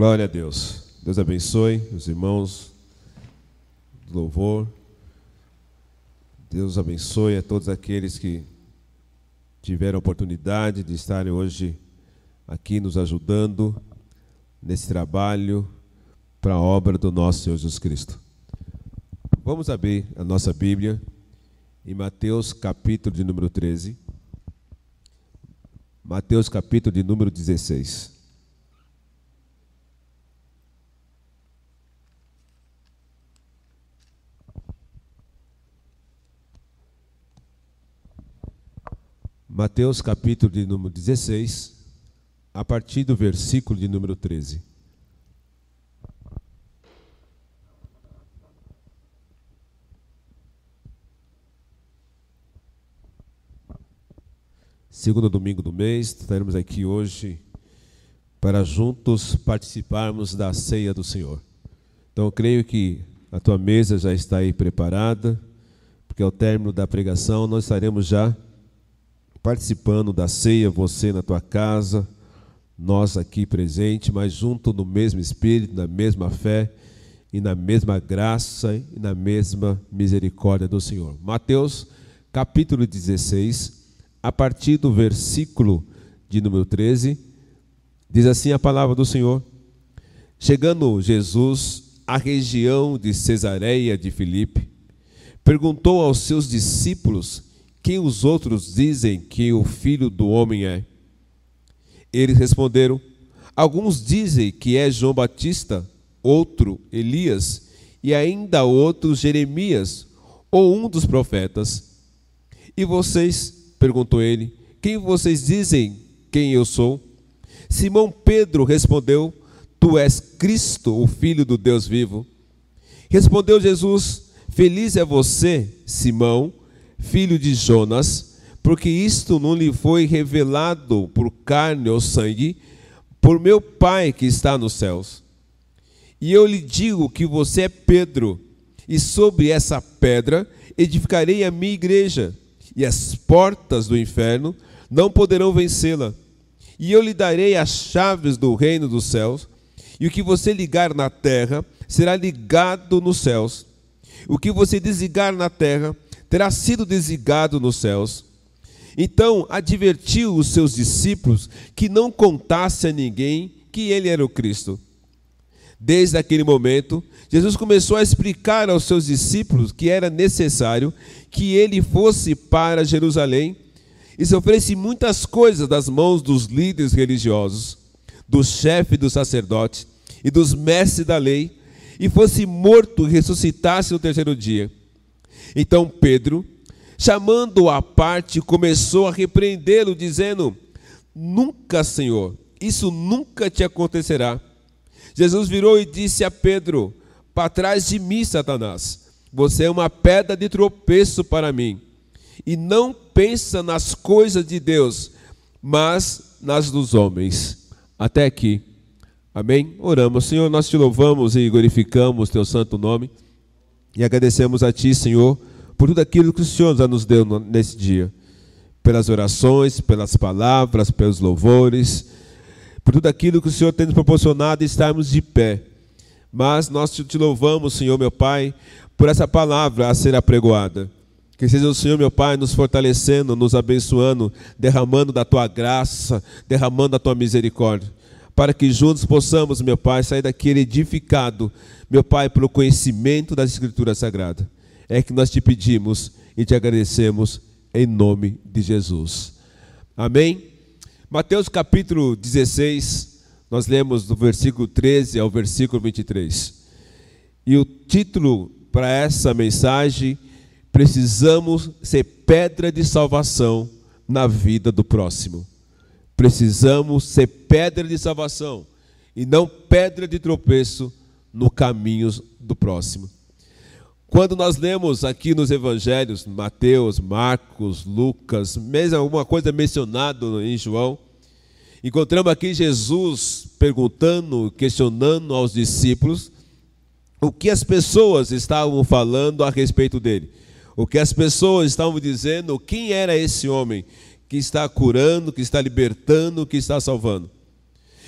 Glória a Deus. Deus abençoe os irmãos do louvor. Deus abençoe a todos aqueles que tiveram a oportunidade de estarem hoje aqui nos ajudando nesse trabalho para a obra do nosso Senhor Jesus Cristo. Vamos abrir a nossa Bíblia em Mateus capítulo de número 13. Mateus capítulo de número 16. Mateus capítulo de número 16, a partir do versículo de número 13. Segundo domingo do mês, estaremos aqui hoje para juntos participarmos da ceia do Senhor. Então, creio que a tua mesa já está aí preparada, porque ao término da pregação nós estaremos já participando da ceia, você na tua casa, nós aqui presente, mas junto no mesmo espírito, na mesma fé e na mesma graça e na mesma misericórdia do Senhor. Mateus capítulo 16, a partir do versículo de número 13, diz assim a palavra do Senhor: Chegando Jesus à região de Cesareia de Filipe, perguntou aos seus discípulos quem os outros dizem que o filho do homem é? Eles responderam: Alguns dizem que é João Batista, outro Elias, e ainda outro Jeremias, ou um dos profetas. E vocês? perguntou ele: Quem vocês dizem quem eu sou? Simão Pedro respondeu: Tu és Cristo, o Filho do Deus vivo. Respondeu Jesus: Feliz é você, Simão filho de Jonas, porque isto não lhe foi revelado por carne ou sangue, por meu Pai que está nos céus. E eu lhe digo que você é Pedro, e sobre essa pedra edificarei a minha igreja, e as portas do inferno não poderão vencê-la. E eu lhe darei as chaves do reino dos céus, e o que você ligar na terra será ligado nos céus. O que você desligar na terra terá sido desligado nos céus. Então advertiu os seus discípulos que não contasse a ninguém que ele era o Cristo. Desde aquele momento, Jesus começou a explicar aos seus discípulos que era necessário que ele fosse para Jerusalém e sofresse muitas coisas das mãos dos líderes religiosos, do chefe dos sacerdotes e dos mestres da lei, e fosse morto e ressuscitasse no terceiro dia. Então Pedro, chamando-o à parte, começou a repreendê-lo, dizendo: Nunca, Senhor, isso nunca te acontecerá. Jesus virou e disse a Pedro: Para trás de mim, Satanás, você é uma pedra de tropeço para mim, e não pensa nas coisas de Deus, mas nas dos homens. Até aqui. Amém? Oramos. Senhor, nós te louvamos e glorificamos teu santo nome. E agradecemos a Ti, Senhor, por tudo aquilo que o Senhor já nos deu nesse dia. Pelas orações, pelas palavras, pelos louvores, por tudo aquilo que o Senhor tem nos proporcionado estarmos de pé. Mas nós te louvamos, Senhor, meu Pai, por essa palavra a ser apregoada. Que seja o Senhor, meu Pai, nos fortalecendo, nos abençoando, derramando da tua graça, derramando da tua misericórdia para que juntos possamos, meu Pai, sair daqui edificado, meu Pai, pelo conhecimento das Escrituras Sagradas. É que nós te pedimos e te agradecemos em nome de Jesus. Amém? Mateus capítulo 16, nós lemos do versículo 13 ao versículo 23. E o título para essa mensagem: Precisamos ser pedra de salvação na vida do próximo. Precisamos ser pedra de salvação e não pedra de tropeço no caminho do próximo. Quando nós lemos aqui nos evangelhos, Mateus, Marcos, Lucas, mesmo alguma coisa mencionada em João, encontramos aqui Jesus perguntando, questionando aos discípulos o que as pessoas estavam falando a respeito dele. O que as pessoas estavam dizendo, quem era esse homem que está curando, que está libertando, que está salvando.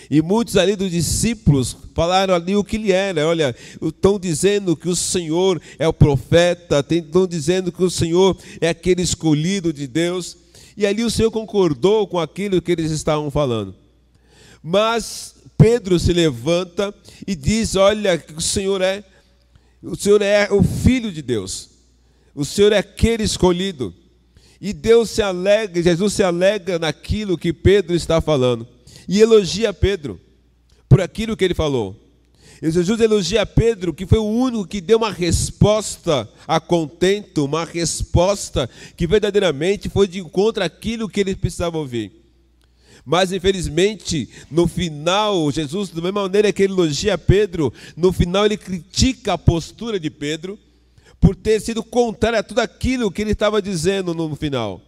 E muitos ali dos discípulos falaram ali o que ele era. Olha, estão dizendo que o Senhor é o profeta, estão dizendo que o Senhor é aquele escolhido de Deus. E ali o Senhor concordou com aquilo que eles estavam falando. Mas Pedro se levanta e diz: Olha, o Senhor é, o Senhor é o Filho de Deus. O Senhor é aquele escolhido. E Deus se alegra, Jesus se alegra naquilo que Pedro está falando e elogia Pedro por aquilo que ele falou. E Jesus elogia Pedro, que foi o único que deu uma resposta a contento, uma resposta que verdadeiramente foi de encontro àquilo que ele precisava ouvir. Mas infelizmente, no final, Jesus, da mesma maneira que ele elogia Pedro, no final ele critica a postura de Pedro por ter sido contrário a tudo aquilo que ele estava dizendo no final.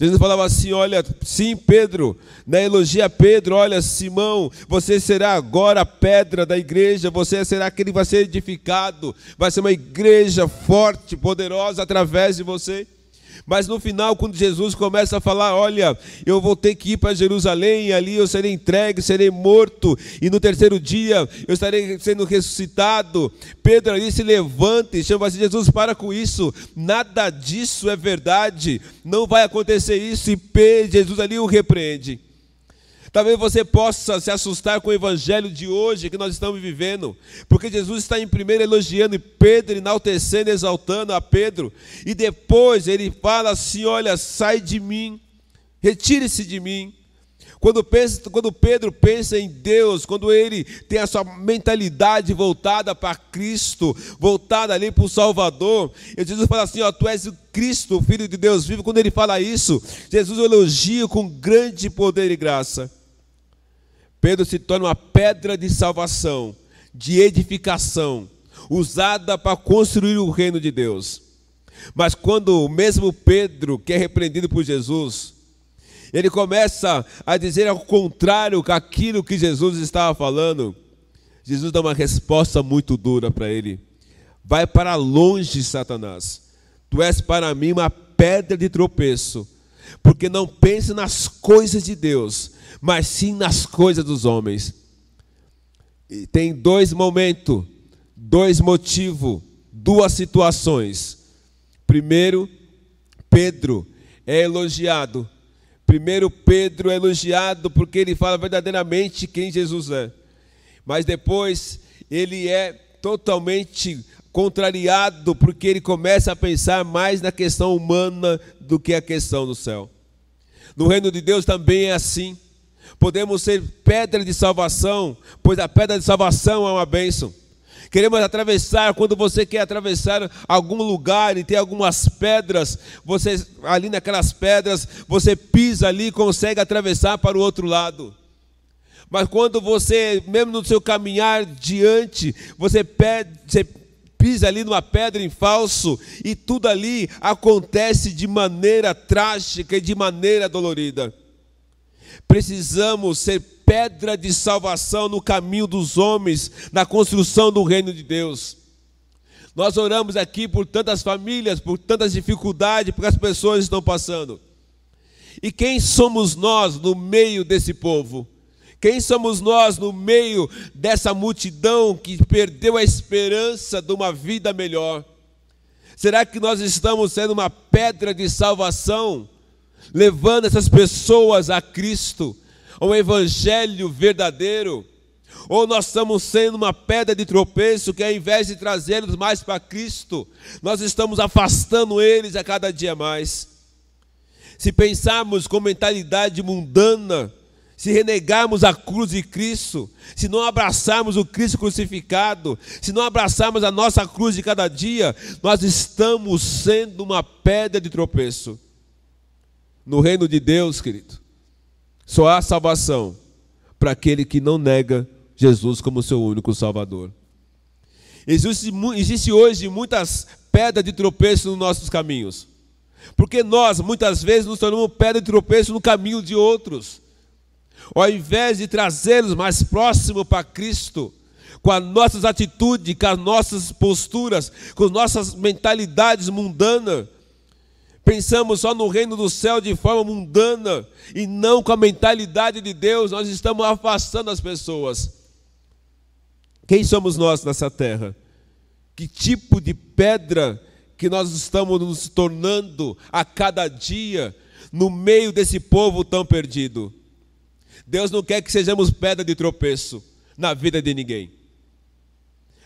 Jesus falava assim: Olha, sim, Pedro, né, elogia Pedro, olha, Simão, você será agora a pedra da igreja, você será aquele que vai ser edificado, vai ser uma igreja forte, poderosa através de você. Mas no final, quando Jesus começa a falar: Olha, eu vou ter que ir para Jerusalém, e ali eu serei entregue, serei morto, e no terceiro dia eu estarei sendo ressuscitado. Pedro ali se levanta e chama assim: Jesus, para com isso, nada disso é verdade, não vai acontecer isso. E Jesus ali o repreende. Talvez você possa se assustar com o evangelho de hoje que nós estamos vivendo, porque Jesus está em primeiro elogiando Pedro enaltecendo, exaltando a Pedro, e depois ele fala assim: Olha, sai de mim, retire-se de mim. Quando, pensa, quando Pedro pensa em Deus, quando ele tem a sua mentalidade voltada para Cristo, voltada ali para o Salvador, e Jesus fala assim: ó, Tu és o Cristo, o Filho de Deus vivo. Quando ele fala isso, Jesus elogia com grande poder e graça. Pedro se torna uma pedra de salvação, de edificação, usada para construir o reino de Deus. Mas quando o mesmo Pedro, que é repreendido por Jesus, ele começa a dizer ao contrário aquilo que Jesus estava falando, Jesus dá uma resposta muito dura para ele. Vai para longe, Satanás. Tu és para mim uma pedra de tropeço, porque não pensa nas coisas de Deus, mas sim nas coisas dos homens. E tem dois momentos, dois motivos, duas situações. Primeiro, Pedro é elogiado. Primeiro, Pedro é elogiado porque ele fala verdadeiramente quem Jesus é. Mas depois, ele é totalmente contrariado porque ele começa a pensar mais na questão humana do que a questão do céu. No reino de Deus também é assim podemos ser pedra de salvação, pois a pedra de salvação é uma bênção. Queremos atravessar, quando você quer atravessar algum lugar e tem algumas pedras, você ali naquelas pedras, você pisa ali e consegue atravessar para o outro lado. Mas quando você, mesmo no seu caminhar diante, você, pede, você pisa ali numa pedra em falso e tudo ali acontece de maneira trágica e de maneira dolorida. Precisamos ser pedra de salvação no caminho dos homens, na construção do reino de Deus. Nós oramos aqui por tantas famílias, por tantas dificuldades, porque as pessoas estão passando. E quem somos nós no meio desse povo? Quem somos nós no meio dessa multidão que perdeu a esperança de uma vida melhor? Será que nós estamos sendo uma pedra de salvação levando essas pessoas a Cristo, ao Evangelho verdadeiro, ou nós estamos sendo uma pedra de tropeço que ao invés de trazê-los mais para Cristo, nós estamos afastando eles a cada dia mais. Se pensarmos com mentalidade mundana, se renegarmos a cruz de Cristo, se não abraçarmos o Cristo crucificado, se não abraçarmos a nossa cruz de cada dia, nós estamos sendo uma pedra de tropeço. No reino de Deus, querido, só há salvação para aquele que não nega Jesus como seu único Salvador. Existe, existe hoje muitas pedras de tropeço nos nossos caminhos. Porque nós, muitas vezes, nos tornamos pedra de tropeço no caminho de outros. Ao invés de trazê-los mais próximo para Cristo, com as nossas atitudes, com as nossas posturas, com as nossas mentalidades mundanas, pensamos só no reino do céu de forma mundana e não com a mentalidade de Deus, nós estamos afastando as pessoas. Quem somos nós nessa terra? Que tipo de pedra que nós estamos nos tornando a cada dia no meio desse povo tão perdido? Deus não quer que sejamos pedra de tropeço na vida de ninguém.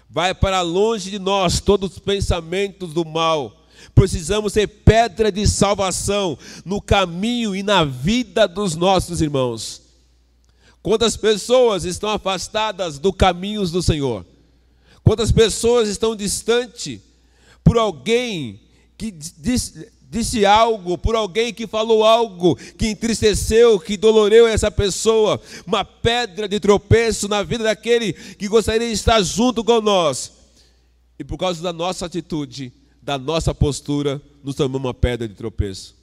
Vai para longe de nós todos os pensamentos do mal Precisamos ser pedra de salvação no caminho e na vida dos nossos irmãos. Quantas pessoas estão afastadas do caminhos do Senhor? Quantas pessoas estão distantes por alguém que disse, disse algo, por alguém que falou algo que entristeceu, que doloreu essa pessoa, uma pedra de tropeço na vida daquele que gostaria de estar junto com nós. E por causa da nossa atitude, da nossa postura, nos tornamos uma pedra de tropeço.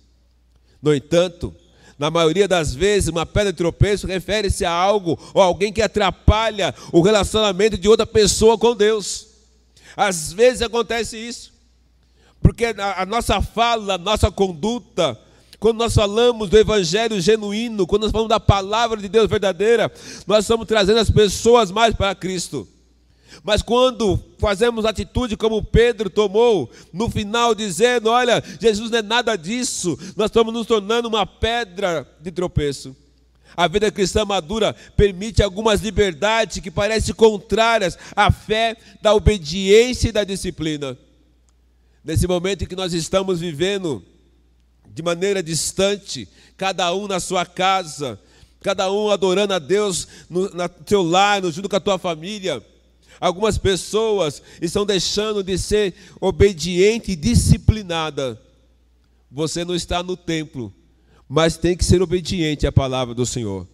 No entanto, na maioria das vezes, uma pedra de tropeço refere-se a algo ou alguém que atrapalha o relacionamento de outra pessoa com Deus. Às vezes acontece isso, porque a, nossa fala, a nossa conduta, quando nós falamos do Evangelho genuíno, quando nós falamos da palavra de Deus verdadeira, nós estamos trazendo as pessoas mais para Cristo. Mas quando fazemos atitude como Pedro tomou, no final dizendo: Olha, Jesus não é nada disso, nós estamos nos tornando uma pedra de tropeço. A vida cristã madura permite algumas liberdades que parecem contrárias à fé da obediência e da disciplina. Nesse momento em que nós estamos vivendo de maneira distante, cada um na sua casa, cada um adorando a Deus no, no teu lar, junto com a tua família Algumas pessoas estão deixando de ser obediente e disciplinada. Você não está no templo, mas tem que ser obediente à palavra do Senhor.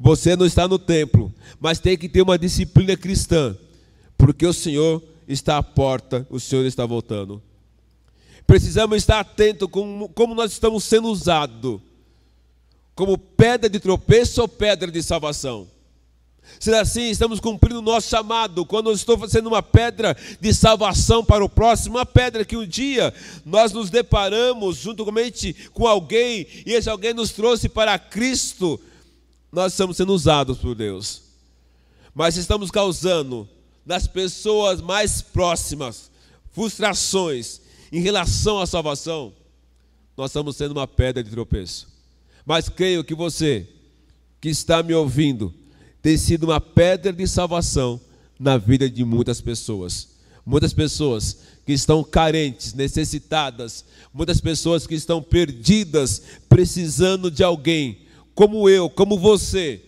Você não está no templo, mas tem que ter uma disciplina cristã, porque o Senhor está à porta, o Senhor está voltando. Precisamos estar atentos com como nós estamos sendo usados como pedra de tropeço ou pedra de salvação. Se assim, estamos cumprindo o nosso chamado. Quando eu estou sendo uma pedra de salvação para o próximo, uma pedra que um dia nós nos deparamos juntamente com alguém e esse alguém nos trouxe para Cristo, nós estamos sendo usados por Deus. Mas estamos causando nas pessoas mais próximas frustrações em relação à salvação, nós estamos sendo uma pedra de tropeço. Mas creio que você que está me ouvindo, tem sido uma pedra de salvação na vida de muitas pessoas. Muitas pessoas que estão carentes, necessitadas, muitas pessoas que estão perdidas, precisando de alguém, como eu, como você,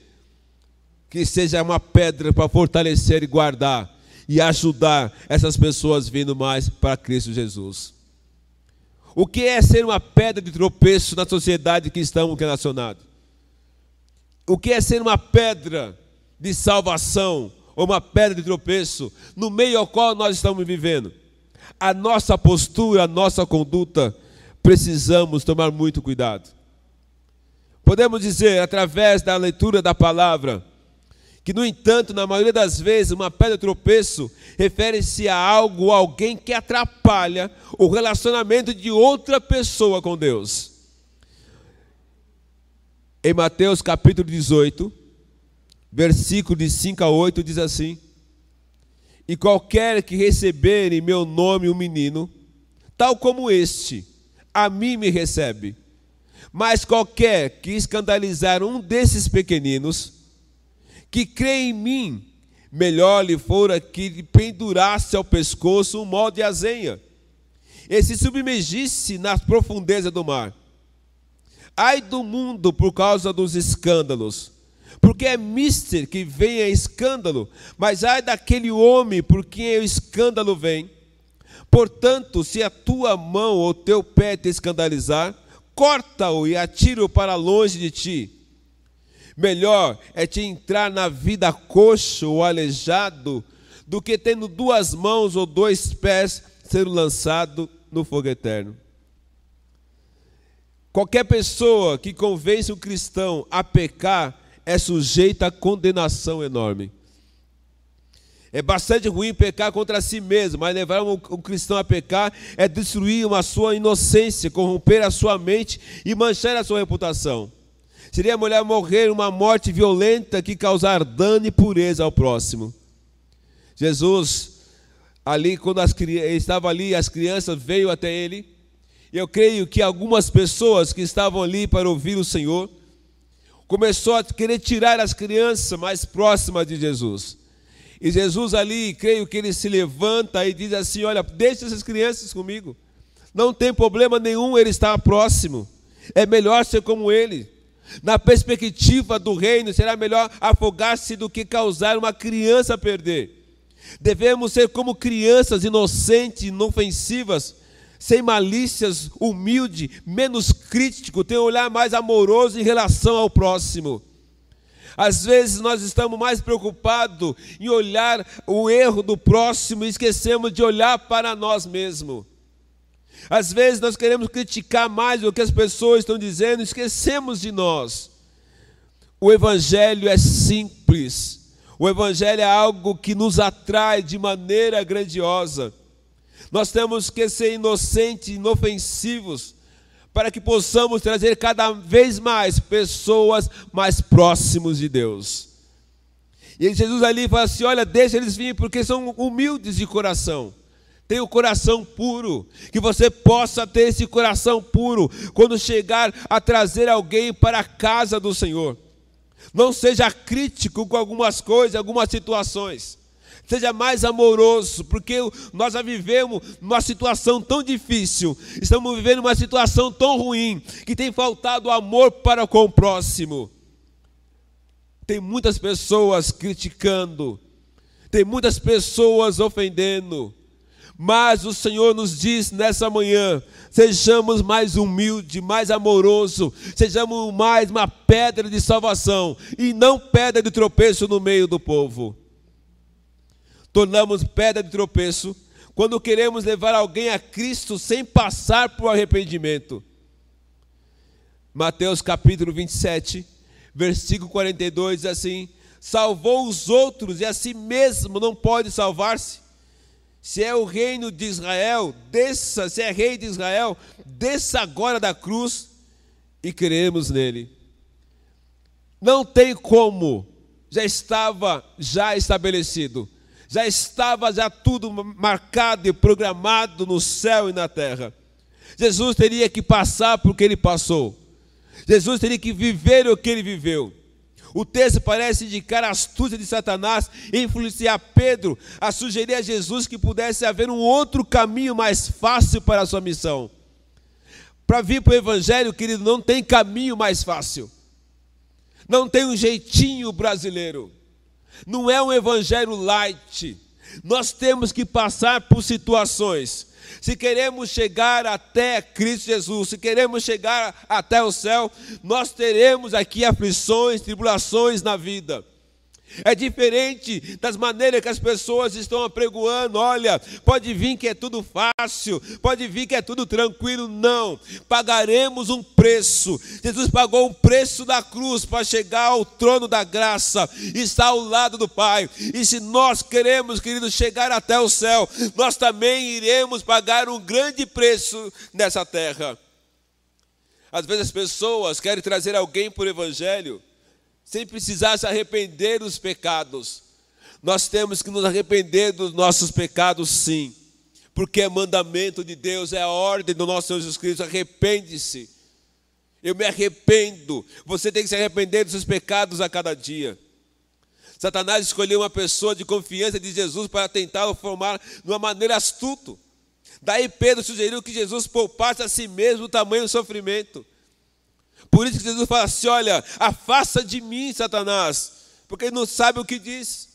que seja uma pedra para fortalecer e guardar e ajudar essas pessoas vindo mais para Cristo Jesus. O que é ser uma pedra de tropeço na sociedade que estamos relacionados? O que é ser uma pedra de salvação ou uma pedra de tropeço no meio ao qual nós estamos vivendo. A nossa postura, a nossa conduta, precisamos tomar muito cuidado. Podemos dizer, através da leitura da palavra, que, no entanto, na maioria das vezes, uma pedra de tropeço refere-se a algo ou alguém que atrapalha o relacionamento de outra pessoa com Deus. Em Mateus capítulo 18, versículo de 5 a 8 diz assim: E qualquer que receber em meu nome um menino, tal como este, a mim me recebe. Mas qualquer que escandalizar um desses pequeninos, que crê em mim, melhor lhe fora que lhe pendurasse ao pescoço um molde de azenha, e se submergisse nas profundezas do mar. Ai do mundo por causa dos escândalos, porque é mister que vem a escândalo, mas ai daquele homem por quem o escândalo vem. Portanto, se a tua mão ou teu pé te escandalizar, corta-o e atira-o para longe de ti. Melhor é te entrar na vida coxo ou aleijado, do que tendo duas mãos ou dois pés ser lançado no fogo eterno. Qualquer pessoa que convence um cristão a pecar é sujeita a condenação enorme. É bastante ruim pecar contra si mesmo, mas levar um, um, cristão a pecar é destruir uma sua inocência, corromper a sua mente e manchar a sua reputação. Seria melhor morrer uma morte violenta que causar dano e pureza ao próximo. Jesus, ali, quando as, estava ali, as crianças veio até ele. Eu creio que algumas pessoas que estavam ali para ouvir o Senhor, começou a querer tirar as crianças mais próximas de Jesus. E Jesus ali, creio que ele se levanta e diz assim: Olha, deixe essas crianças comigo. Não tem problema nenhum ele estar próximo. É melhor ser como ele. Na perspectiva do reino, será melhor afogar-se do que causar uma criança perder. Devemos ser como crianças inocentes, inofensivas, sem malícias, humilde, menos crítico, ter um olhar mais amoroso em relação ao próximo. Às vezes nós estamos mais preocupados em olhar o erro do próximo e esquecemos de olhar para nós mesmos. Às vezes nós queremos criticar mais o que as pessoas estão dizendo, esquecemos de nós. O Evangelho é simples, o Evangelho é algo que nos atrai de maneira grandiosa. Nós temos que ser inocentes, inofensivos, para que possamos trazer cada vez mais pessoas mais próximos de Deus. E Jesus ali fala assim: olha, deixa eles virem, porque são humildes de coração. Tem o coração puro, que você possa ter esse coração puro quando chegar a trazer alguém para a casa do Senhor. Não seja crítico com algumas coisas, algumas situações. Seja mais amoroso, porque nós já vivemos uma situação tão difícil, estamos vivendo uma situação tão ruim, que tem faltado amor para com o próximo. Tem muitas pessoas criticando, tem muitas pessoas ofendendo, mas o Senhor nos diz nessa manhã: sejamos mais humildes, mais amorosos, sejamos mais uma pedra de salvação e não pedra de tropeço no meio do povo. Tornamos pedra de tropeço quando queremos levar alguém a Cristo sem passar por arrependimento. Mateus capítulo 27, versículo 42 diz assim: Salvou os outros e a si mesmo não pode salvar-se. Se é o reino de Israel, desça, se é rei de Israel, desça agora da cruz e cremos nele. Não tem como, já estava já estabelecido, já estava já tudo marcado e programado no céu e na terra. Jesus teria que passar por que ele passou. Jesus teria que viver o que ele viveu. O texto parece indicar a astúcia de Satanás influenciar Pedro a sugerir a Jesus que pudesse haver um outro caminho mais fácil para a sua missão. Para vir para o Evangelho, querido, não tem caminho mais fácil. Não tem um jeitinho brasileiro. Não é um Evangelho light. Nós temos que passar por situações se queremos chegar até Cristo Jesus, se queremos chegar até o céu, nós teremos aqui aflições, tribulações na vida. É diferente das maneiras que as pessoas estão apregoando. Olha, pode vir que é tudo fácil, pode vir que é tudo tranquilo. Não, pagaremos um preço. Jesus pagou um preço da cruz para chegar ao trono da graça, está ao lado do Pai. E se nós queremos, queridos, chegar até o céu, nós também iremos pagar um grande preço nessa terra. Às vezes as pessoas querem trazer alguém por evangelho sem precisar se arrepender dos pecados. Nós temos que nos arrepender dos nossos pecados, sim, porque é mandamento de Deus, é a ordem do nosso Senhor Jesus Cristo: arrepende-se. Eu me arrependo. Você tem que se arrepender dos seus pecados a cada dia. Satanás escolheu uma pessoa de confiança de Jesus para tentá-lo formar de uma maneira astuta. Daí Pedro sugeriu que Jesus poupasse a si mesmo o tamanho do sofrimento. Por isso que Jesus fala assim: olha, afasta de mim, Satanás, porque ele não sabe o que diz.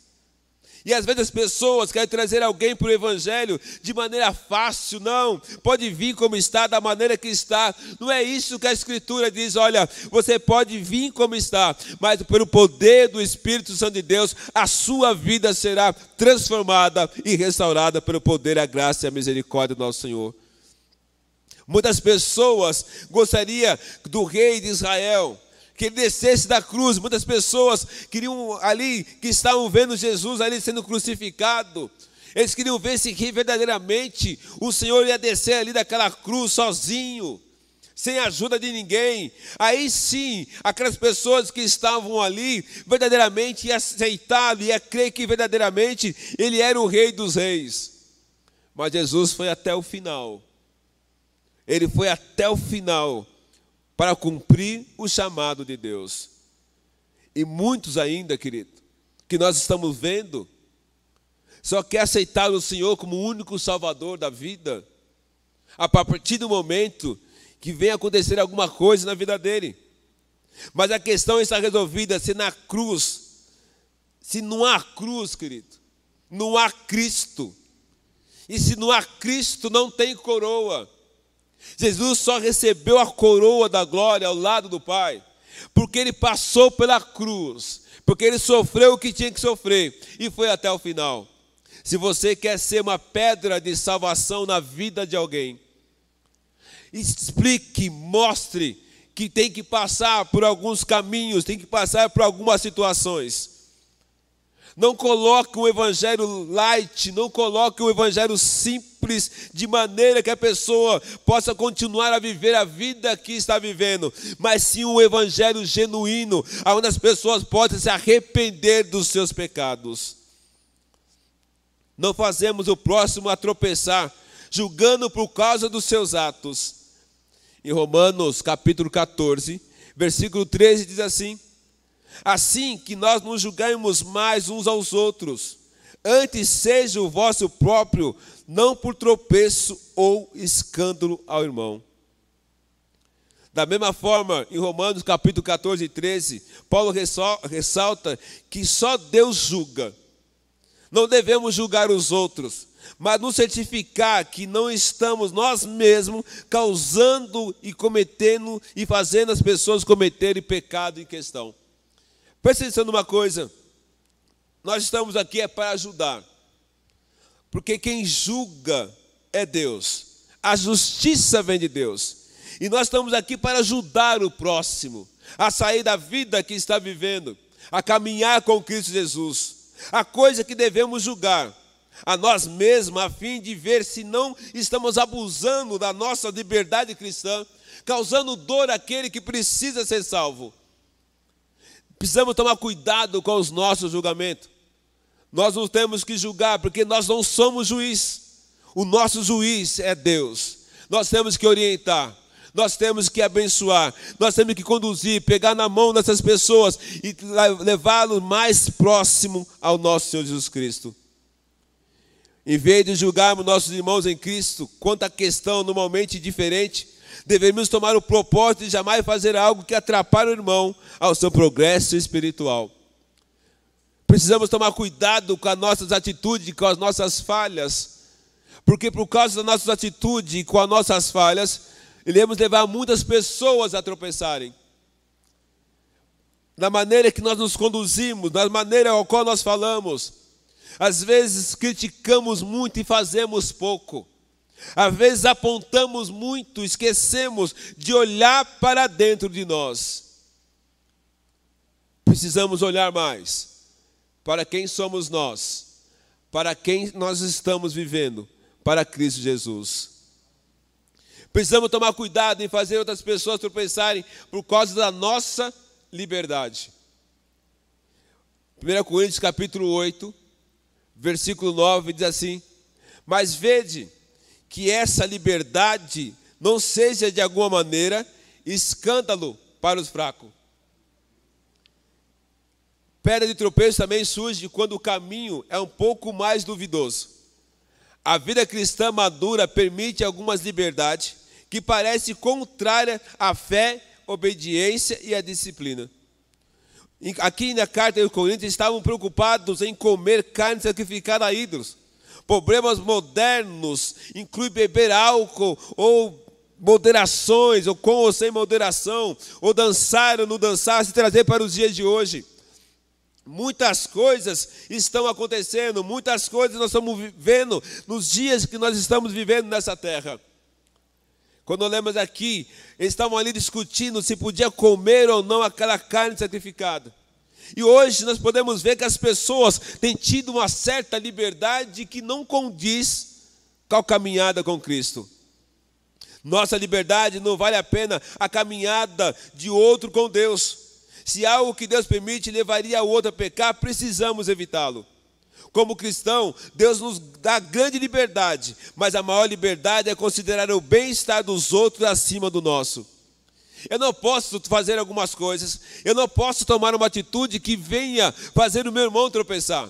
E às vezes as pessoas querem trazer alguém para o Evangelho de maneira fácil, não. Pode vir como está, da maneira que está. Não é isso que a Escritura diz. Olha, você pode vir como está, mas pelo poder do Espírito Santo de Deus, a sua vida será transformada e restaurada pelo poder, a graça e a misericórdia do nosso Senhor. Muitas pessoas gostariam do rei de Israel, que ele descesse da cruz. Muitas pessoas queriam ali, que estavam vendo Jesus ali sendo crucificado. Eles queriam ver se verdadeiramente o Senhor ia descer ali daquela cruz sozinho, sem ajuda de ninguém. Aí sim, aquelas pessoas que estavam ali verdadeiramente iam aceitar, ia crer que verdadeiramente ele era o Rei dos Reis. Mas Jesus foi até o final. Ele foi até o final para cumprir o chamado de Deus. E muitos ainda, querido, que nós estamos vendo, só quer aceitar o Senhor como o único Salvador da vida, a partir do momento que vem acontecer alguma coisa na vida dele. Mas a questão está resolvida se na cruz, se não há cruz, querido, não há Cristo. E se não há Cristo, não tem coroa. Jesus só recebeu a coroa da glória ao lado do Pai, porque ele passou pela cruz, porque ele sofreu o que tinha que sofrer e foi até o final. Se você quer ser uma pedra de salvação na vida de alguém, explique, mostre que tem que passar por alguns caminhos, tem que passar por algumas situações. Não coloque o evangelho light, não coloque o evangelho simples, de maneira que a pessoa possa continuar a viver a vida que está vivendo, mas sim um evangelho genuíno, onde as pessoas possam se arrepender dos seus pecados. Não fazemos o próximo a tropeçar, julgando por causa dos seus atos. Em Romanos capítulo 14, versículo 13 diz assim: Assim que nós não julgamos mais uns aos outros, antes seja o vosso próprio, não por tropeço ou escândalo ao irmão. Da mesma forma, em Romanos capítulo 14 e 13, Paulo ressalta que só Deus julga não devemos julgar os outros, mas nos certificar que não estamos nós mesmos causando e cometendo e fazendo as pessoas cometerem pecado em questão. Presta atenção numa coisa, nós estamos aqui é para ajudar, porque quem julga é Deus, a justiça vem de Deus, e nós estamos aqui para ajudar o próximo a sair da vida que está vivendo, a caminhar com Cristo Jesus. A coisa que devemos julgar a nós mesmos, a fim de ver se não estamos abusando da nossa liberdade cristã, causando dor àquele que precisa ser salvo. Precisamos tomar cuidado com os nossos julgamentos. Nós não temos que julgar, porque nós não somos juiz. O nosso juiz é Deus. Nós temos que orientar nós temos que abençoar, nós temos que conduzir, pegar na mão dessas pessoas e levá-los mais próximo ao nosso Senhor Jesus Cristo. Em vez de julgarmos nossos irmãos em Cristo, quanto questão normalmente diferente, devemos tomar o propósito de jamais fazer algo que atrapalhe o irmão ao seu progresso espiritual. Precisamos tomar cuidado com as nossas atitudes, com as nossas falhas, porque por causa das nossas atitudes e com as nossas falhas, iremos levar muitas pessoas a tropeçarem. Na maneira que nós nos conduzimos, na maneira ao qual nós falamos. Às vezes criticamos muito e fazemos pouco. Às vezes apontamos muito, esquecemos de olhar para dentro de nós. Precisamos olhar mais para quem somos nós, para quem nós estamos vivendo, para Cristo Jesus. Precisamos tomar cuidado em fazer outras pessoas tropeçarem por causa da nossa liberdade. 1 Coríntios capítulo 8, versículo 9 diz assim: Mas vede que essa liberdade não seja de alguma maneira escândalo para os fracos. Pedra de tropeço também surge quando o caminho é um pouco mais duvidoso. A vida cristã madura permite algumas liberdades, que parece contrária à fé, obediência e à disciplina. Aqui na carta aos Coríntios estavam preocupados em comer carne sacrificada a ídolos. Problemas modernos incluem beber álcool ou moderações, ou com ou sem moderação, ou dançar ou não dançar, se trazer para os dias de hoje. Muitas coisas estão acontecendo, muitas coisas nós estamos vivendo nos dias que nós estamos vivendo nessa terra. Quando lemos aqui, estavam ali discutindo se podia comer ou não aquela carne sacrificada. E hoje nós podemos ver que as pessoas têm tido uma certa liberdade que não condiz com a caminhada com Cristo. Nossa liberdade não vale a pena a caminhada de outro com Deus. Se algo que Deus permite levaria o outro a pecar, precisamos evitá-lo. Como cristão, Deus nos dá grande liberdade, mas a maior liberdade é considerar o bem-estar dos outros acima do nosso. Eu não posso fazer algumas coisas, eu não posso tomar uma atitude que venha fazer o meu irmão tropeçar.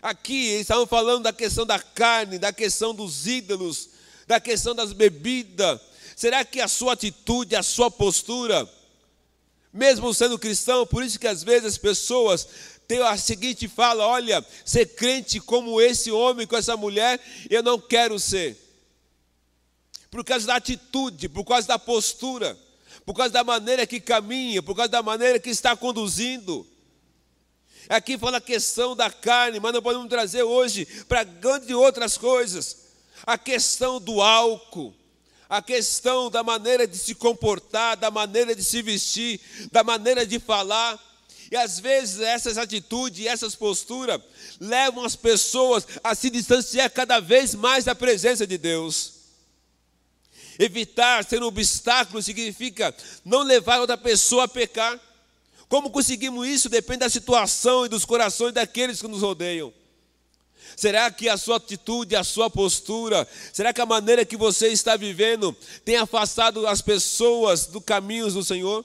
Aqui estavam falando da questão da carne, da questão dos ídolos, da questão das bebidas. Será que a sua atitude, a sua postura, mesmo sendo cristão, por isso que às vezes as pessoas têm a seguinte fala: olha, ser crente como esse homem, com essa mulher, eu não quero ser. Por causa da atitude, por causa da postura, por causa da maneira que caminha, por causa da maneira que está conduzindo. Aqui fala a questão da carne, mas não podemos trazer hoje para grandes outras coisas a questão do álcool, a questão da maneira de se comportar, da maneira de se vestir, da maneira de falar. E às vezes essas atitudes, essas posturas levam as pessoas a se distanciar cada vez mais da presença de Deus. Evitar ser um obstáculo significa não levar outra pessoa a pecar. Como conseguimos isso depende da situação e dos corações daqueles que nos rodeiam. Será que a sua atitude, a sua postura, será que a maneira que você está vivendo tem afastado as pessoas do caminho do Senhor?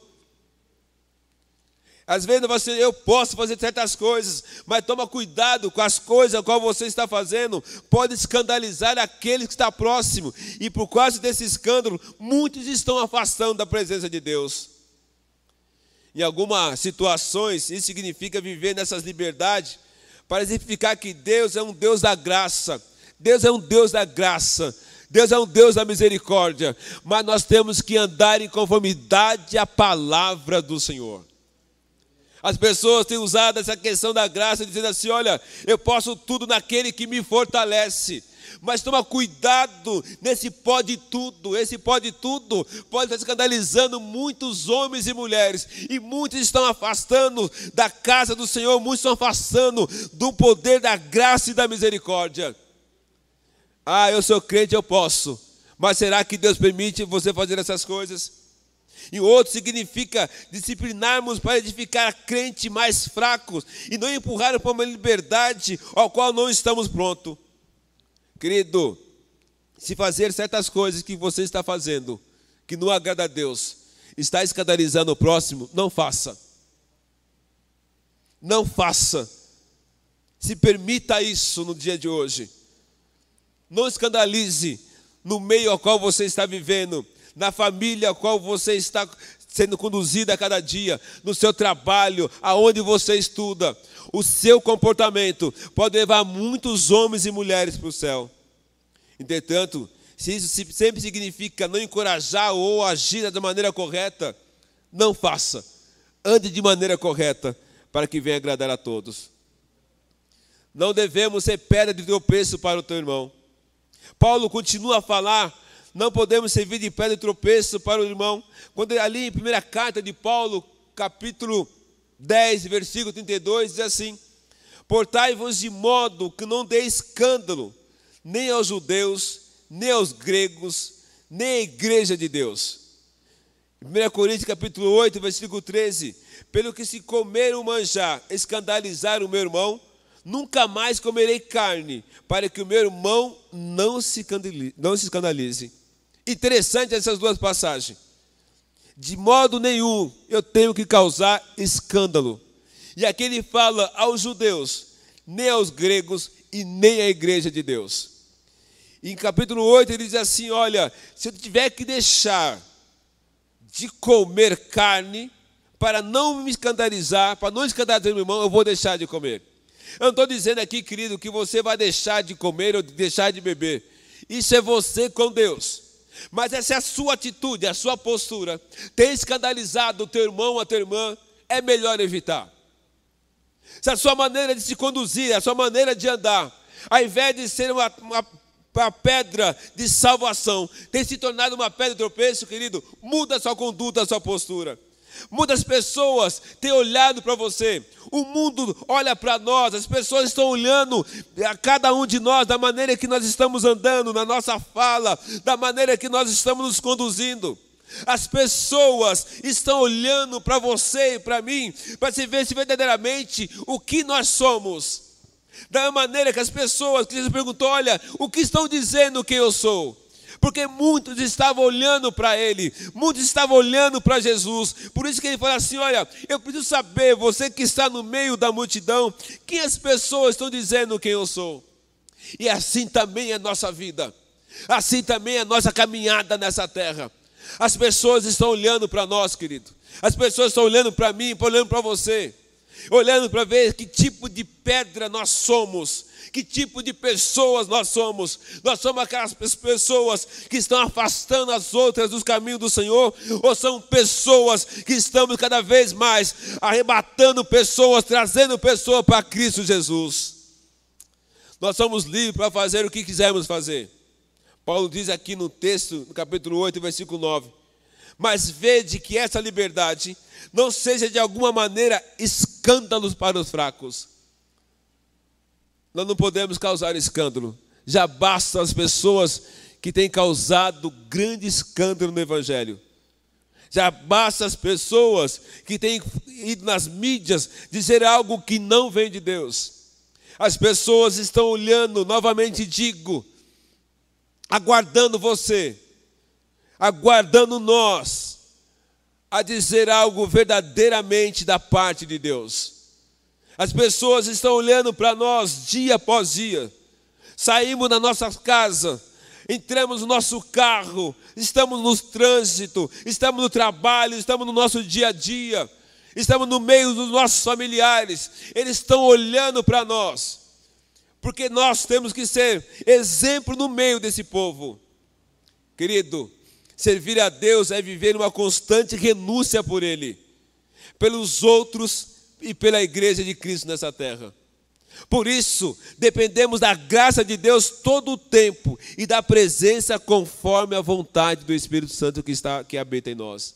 Às vezes você, eu posso fazer certas coisas, mas toma cuidado com as coisas qual você está fazendo, pode escandalizar aquele que está próximo, e por causa desse escândalo, muitos estão afastando da presença de Deus. Em algumas situações, isso significa viver nessas liberdades, para exemplificar que Deus é um Deus da graça. Deus é um Deus da graça. Deus é um Deus da misericórdia. Mas nós temos que andar em conformidade à palavra do Senhor. As pessoas têm usado essa questão da graça, dizendo assim: olha, eu posso tudo naquele que me fortalece. Mas toma cuidado nesse pode tudo. Esse pode tudo pode estar escandalizando muitos homens e mulheres. E muitos estão afastando da casa do Senhor, muitos estão afastando do poder da graça e da misericórdia. Ah, eu sou crente, eu posso. Mas será que Deus permite você fazer essas coisas? E outro significa disciplinarmos para edificar crentes mais fracos e não empurrar para uma liberdade ao qual não estamos prontos. Querido, se fazer certas coisas que você está fazendo, que não agrada a Deus, está escandalizando o próximo, não faça. Não faça. Se permita isso no dia de hoje. Não escandalize no meio ao qual você está vivendo, na família ao qual você está sendo conduzida a cada dia, no seu trabalho, aonde você estuda. O seu comportamento pode levar muitos homens e mulheres para o céu. Entretanto, se isso sempre significa não encorajar ou agir da maneira correta, não faça. Ande de maneira correta para que venha agradar a todos. Não devemos ser pedra de tropeço para o teu irmão. Paulo continua a falar não podemos servir de pedra de tropeço para o irmão. Quando ali em primeira carta de Paulo, capítulo 10, versículo 32, diz assim: Portai-vos de modo que não dê escândalo, nem aos judeus, nem aos gregos, nem à igreja de Deus. 1 Coríntios capítulo 8, versículo 13: Pelo que se comer ou manjar, escandalizar o meu irmão, nunca mais comerei carne, para que o meu irmão não se. Não se escandalize. Interessante essas duas passagens. De modo nenhum eu tenho que causar escândalo. E aqui ele fala aos judeus, nem aos gregos e nem à igreja de Deus. Em capítulo 8 ele diz assim: Olha, se eu tiver que deixar de comer carne, para não me escandalizar, para não escandalizar meu irmão, eu vou deixar de comer. Eu não estou dizendo aqui, querido, que você vai deixar de comer ou deixar de beber. Isso é você com Deus. Mas essa é a sua atitude, a sua postura. Tem escandalizado o teu irmão ou a tua irmã, é melhor evitar. Se a sua maneira de se conduzir, a sua maneira de andar, ao invés de ser uma, uma para a pedra de salvação, tem se tornado uma pedra de tropeço, querido, muda a sua conduta, a sua postura. Muitas pessoas têm olhado para você, o mundo olha para nós, as pessoas estão olhando a cada um de nós, da maneira que nós estamos andando, na nossa fala, da maneira que nós estamos nos conduzindo. As pessoas estão olhando para você e para mim, para se ver se verdadeiramente o que nós somos. Da maneira que as pessoas, que Jesus perguntou: olha, o que estão dizendo quem eu sou? Porque muitos estavam olhando para ele, muitos estavam olhando para Jesus. Por isso que ele fala assim: olha, eu preciso saber, você que está no meio da multidão, quem as pessoas estão dizendo quem eu sou. E assim também é a nossa vida, assim também é a nossa caminhada nessa terra. As pessoas estão olhando para nós, querido. As pessoas estão olhando para mim, olhando para você, olhando para ver que tipo de pedra nós somos, que tipo de pessoas nós somos. Nós somos aquelas pessoas que estão afastando as outras dos caminhos do Senhor, ou são pessoas que estamos cada vez mais arrebatando pessoas, trazendo pessoas para Cristo Jesus. Nós somos livres para fazer o que quisermos fazer. Paulo diz aqui no texto, no capítulo 8, versículo 9: Mas vede que essa liberdade não seja de alguma maneira escândalos para os fracos. Nós não podemos causar escândalo. Já basta as pessoas que têm causado grande escândalo no Evangelho. Já basta as pessoas que têm ido nas mídias dizer algo que não vem de Deus. As pessoas estão olhando, novamente digo, aguardando você, aguardando nós, a dizer algo verdadeiramente da parte de Deus. As pessoas estão olhando para nós dia após dia. Saímos da nossa casa, entramos no nosso carro, estamos no trânsito, estamos no trabalho, estamos no nosso dia a dia, estamos no meio dos nossos familiares. Eles estão olhando para nós porque nós temos que ser exemplo no meio desse povo. Querido, servir a Deus é viver uma constante renúncia por Ele, pelos outros e pela igreja de Cristo nessa terra. Por isso, dependemos da graça de Deus todo o tempo e da presença conforme a vontade do Espírito Santo que está que habita em nós.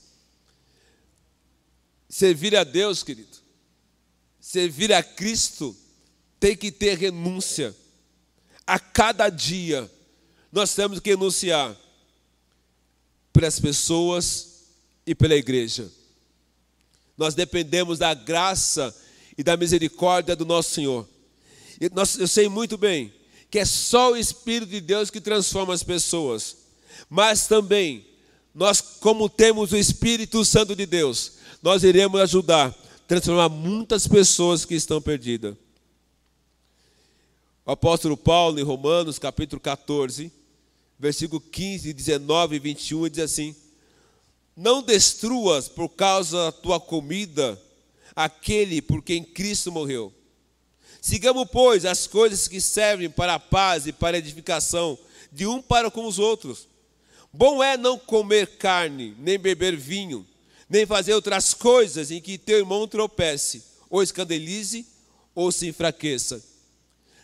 Servir a Deus, querido, servir a Cristo tem que ter renúncia. A cada dia, nós temos que renunciar pelas pessoas e pela igreja. Nós dependemos da graça e da misericórdia do nosso Senhor. Eu sei muito bem que é só o Espírito de Deus que transforma as pessoas, mas também nós, como temos o Espírito Santo de Deus, nós iremos ajudar a transformar muitas pessoas que estão perdidas. O apóstolo Paulo, em Romanos, capítulo 14, versículo 15, 19 e 21, diz assim: Não destruas por causa da tua comida aquele por quem Cristo morreu. Sigamos, pois, as coisas que servem para a paz e para a edificação de um para com os outros. Bom é não comer carne, nem beber vinho, nem fazer outras coisas em que teu irmão tropece, ou escandalize, ou se enfraqueça.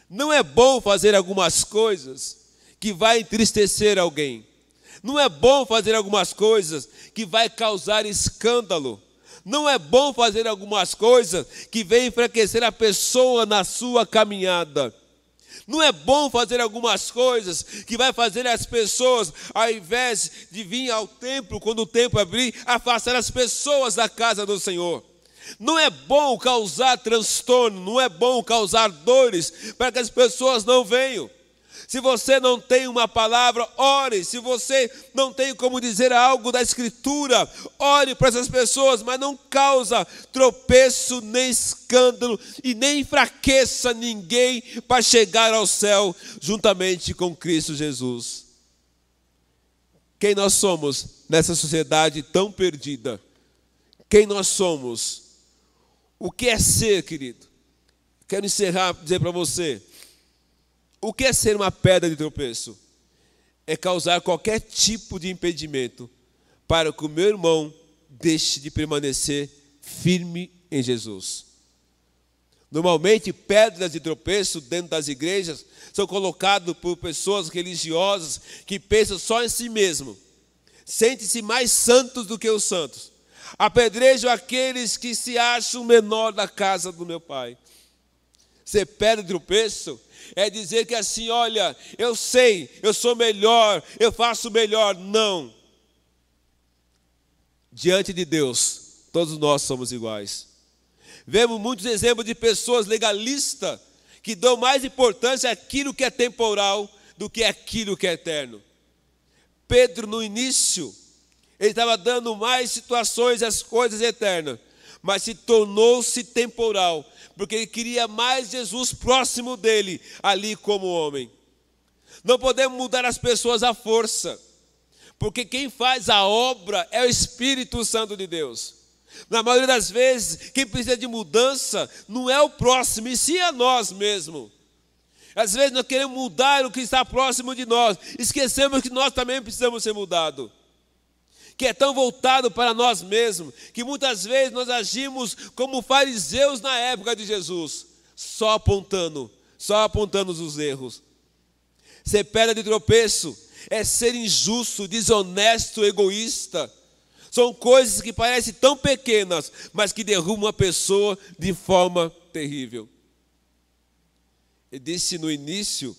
Não é bom fazer algumas coisas que vai entristecer alguém. Não é bom fazer algumas coisas que vai causar escândalo. Não é bom fazer algumas coisas que vem enfraquecer a pessoa na sua caminhada. Não é bom fazer algumas coisas que vai fazer as pessoas, ao invés de vir ao templo quando o templo abrir, afastar as pessoas da casa do Senhor. Não é bom causar transtorno, não é bom causar dores para que as pessoas não venham. Se você não tem uma palavra, ore. Se você não tem como dizer algo da Escritura, ore para essas pessoas, mas não causa tropeço, nem escândalo e nem enfraqueça ninguém para chegar ao céu juntamente com Cristo Jesus. Quem nós somos nessa sociedade tão perdida? Quem nós somos? O que é ser, querido? Quero encerrar dizer para você. O que é ser uma pedra de tropeço? É causar qualquer tipo de impedimento para que o meu irmão deixe de permanecer firme em Jesus. Normalmente, pedras de tropeço dentro das igrejas são colocadas por pessoas religiosas que pensam só em si mesmo, sentem-se mais santos do que os santos. Apedrejo aqueles que se acham menor da casa do meu pai. Ser pedra de tropeço é dizer que assim, olha, eu sei, eu sou melhor, eu faço melhor. Não. Diante de Deus, todos nós somos iguais. Vemos muitos exemplos de pessoas legalistas que dão mais importância àquilo que é temporal do que àquilo que é eterno. Pedro, no início, ele estava dando mais situações às coisas eternas, mas se tornou-se temporal, porque ele queria mais Jesus próximo dele, ali como homem. Não podemos mudar as pessoas à força, porque quem faz a obra é o Espírito Santo de Deus. Na maioria das vezes, quem precisa de mudança não é o próximo, e sim a nós mesmos. Às vezes nós queremos mudar o que está próximo de nós, esquecemos que nós também precisamos ser mudados. Que é tão voltado para nós mesmos, que muitas vezes nós agimos como fariseus na época de Jesus, só apontando, só apontando os erros. Ser pedra de tropeço é ser injusto, desonesto, egoísta são coisas que parecem tão pequenas, mas que derrubam a pessoa de forma terrível. Eu disse no início,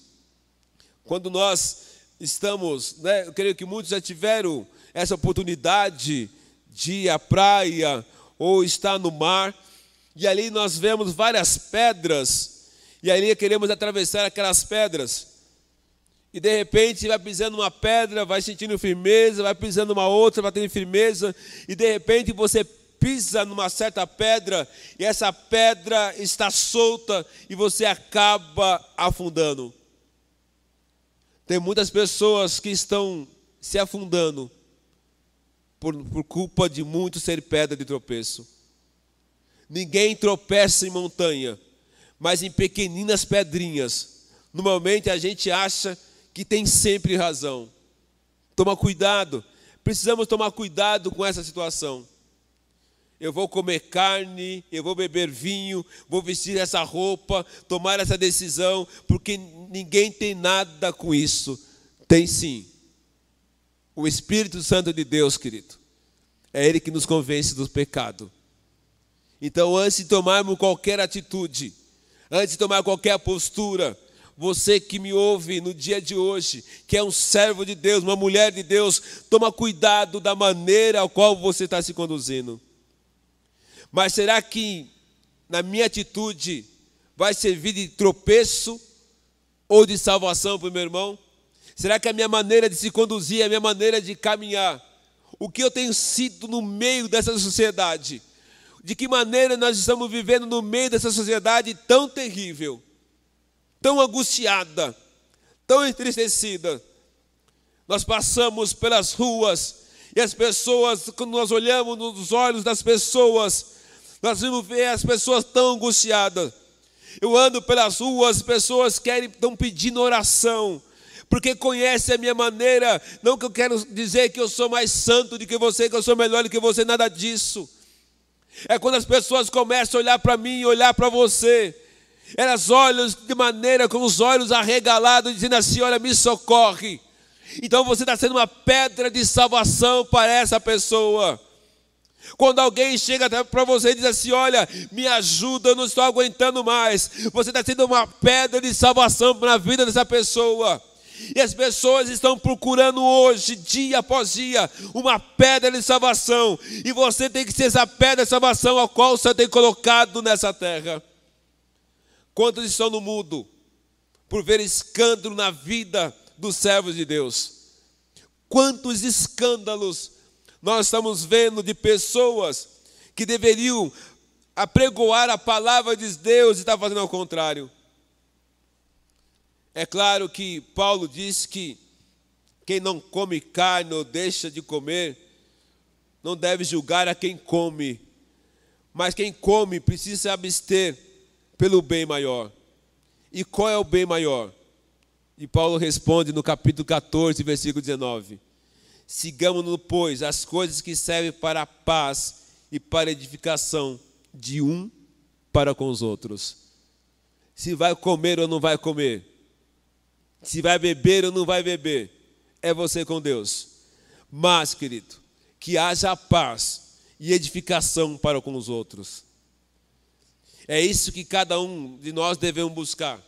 quando nós estamos, né, eu creio que muitos já tiveram essa oportunidade de ir à praia ou estar no mar, e ali nós vemos várias pedras, e ali queremos atravessar aquelas pedras e de repente vai pisando uma pedra, vai sentindo firmeza, vai pisando uma outra, vai tendo firmeza, e de repente você pisa numa certa pedra e essa pedra está solta e você acaba afundando. Tem muitas pessoas que estão se afundando por, por culpa de muito ser pedra de tropeço. Ninguém tropeça em montanha, mas em pequeninas pedrinhas. Normalmente a gente acha que tem sempre razão. Toma cuidado, precisamos tomar cuidado com essa situação. Eu vou comer carne, eu vou beber vinho, vou vestir essa roupa, tomar essa decisão, porque ninguém tem nada com isso. Tem sim. O Espírito Santo de Deus, querido. É Ele que nos convence do pecado. Então, antes de tomarmos qualquer atitude, antes de tomar qualquer postura, você que me ouve no dia de hoje, que é um servo de Deus, uma mulher de Deus, toma cuidado da maneira ao qual você está se conduzindo. Mas será que na minha atitude vai servir de tropeço ou de salvação para o meu irmão? Será que a minha maneira de se conduzir, a minha maneira de caminhar, o que eu tenho sido no meio dessa sociedade? De que maneira nós estamos vivendo no meio dessa sociedade tão terrível? tão angustiada, tão entristecida. Nós passamos pelas ruas e as pessoas, quando nós olhamos nos olhos das pessoas, nós vamos ver as pessoas tão angustiadas. Eu ando pelas ruas, pessoas querem, estão pedindo oração, porque conhecem a minha maneira. Não que eu quero dizer que eu sou mais santo do que você, que eu sou melhor do que você, nada disso. É quando as pessoas começam a olhar para mim e olhar para você elas olham de maneira com os olhos arregalados, dizendo assim: Olha, me socorre. Então você está sendo uma pedra de salvação para essa pessoa. Quando alguém chega para você e diz assim: Olha, me ajuda, eu não estou aguentando mais. Você está sendo uma pedra de salvação para a vida dessa pessoa. E as pessoas estão procurando hoje, dia após dia, uma pedra de salvação. E você tem que ser essa pedra de salvação a qual você tem colocado nessa terra. Quantos estão no mundo por ver escândalo na vida dos servos de Deus? Quantos escândalos nós estamos vendo de pessoas que deveriam apregoar a palavra de Deus e está fazendo ao contrário? É claro que Paulo diz que quem não come carne ou deixa de comer, não deve julgar a quem come, mas quem come precisa se abster pelo bem maior. E qual é o bem maior? E Paulo responde no capítulo 14, versículo 19: Sigamos, pois, as coisas que servem para a paz e para a edificação de um para com os outros. Se vai comer ou não vai comer, se vai beber ou não vai beber, é você com Deus. Mas, querido, que haja paz e edificação para com os outros. É isso que cada um de nós devemos buscar,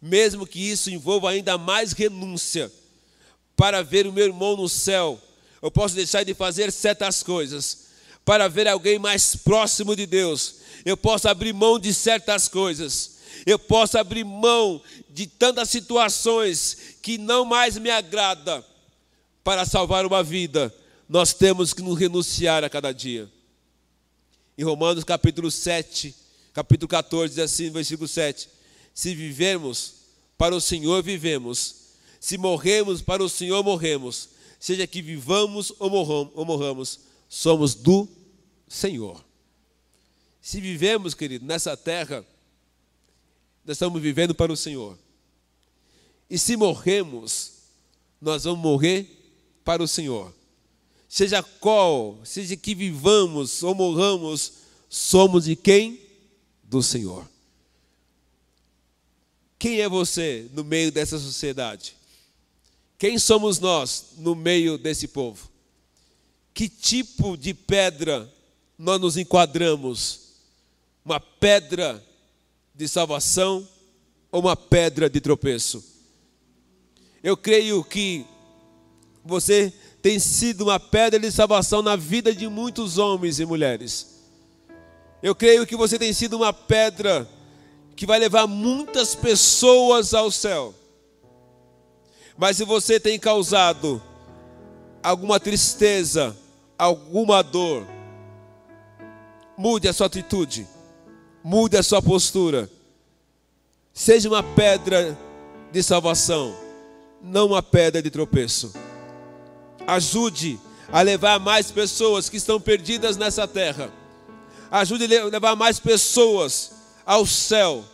mesmo que isso envolva ainda mais renúncia para ver o meu irmão no céu. Eu posso deixar de fazer certas coisas para ver alguém mais próximo de Deus. Eu posso abrir mão de certas coisas. Eu posso abrir mão de tantas situações que não mais me agrada para salvar uma vida. Nós temos que nos renunciar a cada dia. Em Romanos capítulo 7, capítulo 14, diz assim, versículo 7: Se vivermos, para o Senhor vivemos, se morremos, para o Senhor morremos, seja que vivamos ou morramos, somos do Senhor. Se vivemos, querido, nessa terra, nós estamos vivendo para o Senhor. E se morremos, nós vamos morrer para o Senhor. Seja qual, seja que vivamos ou morramos, somos de quem? do Senhor. Quem é você no meio dessa sociedade? Quem somos nós no meio desse povo? Que tipo de pedra nós nos enquadramos? Uma pedra de salvação ou uma pedra de tropeço? Eu creio que você tem sido uma pedra de salvação na vida de muitos homens e mulheres. Eu creio que você tem sido uma pedra que vai levar muitas pessoas ao céu. Mas se você tem causado alguma tristeza, alguma dor, mude a sua atitude, mude a sua postura. Seja uma pedra de salvação, não uma pedra de tropeço. Ajude a levar mais pessoas que estão perdidas nessa terra Ajude a levar mais pessoas ao céu.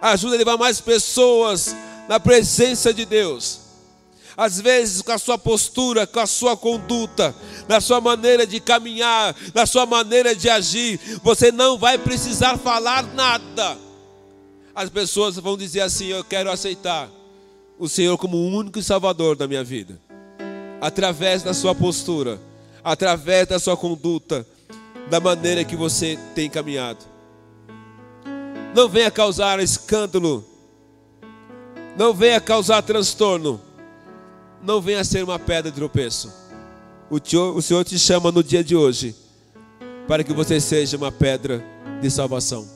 Ajude a levar mais pessoas na presença de Deus. Às vezes, com a sua postura, com a sua conduta, na sua maneira de caminhar, na sua maneira de agir, você não vai precisar falar nada. As pessoas vão dizer assim: Eu quero aceitar o Senhor como o único Salvador da minha vida, através da sua postura, através da sua conduta, da maneira que você tem caminhado. Não venha causar escândalo. Não venha causar transtorno. Não venha ser uma pedra de tropeço. O Senhor, o Senhor te chama no dia de hoje para que você seja uma pedra de salvação.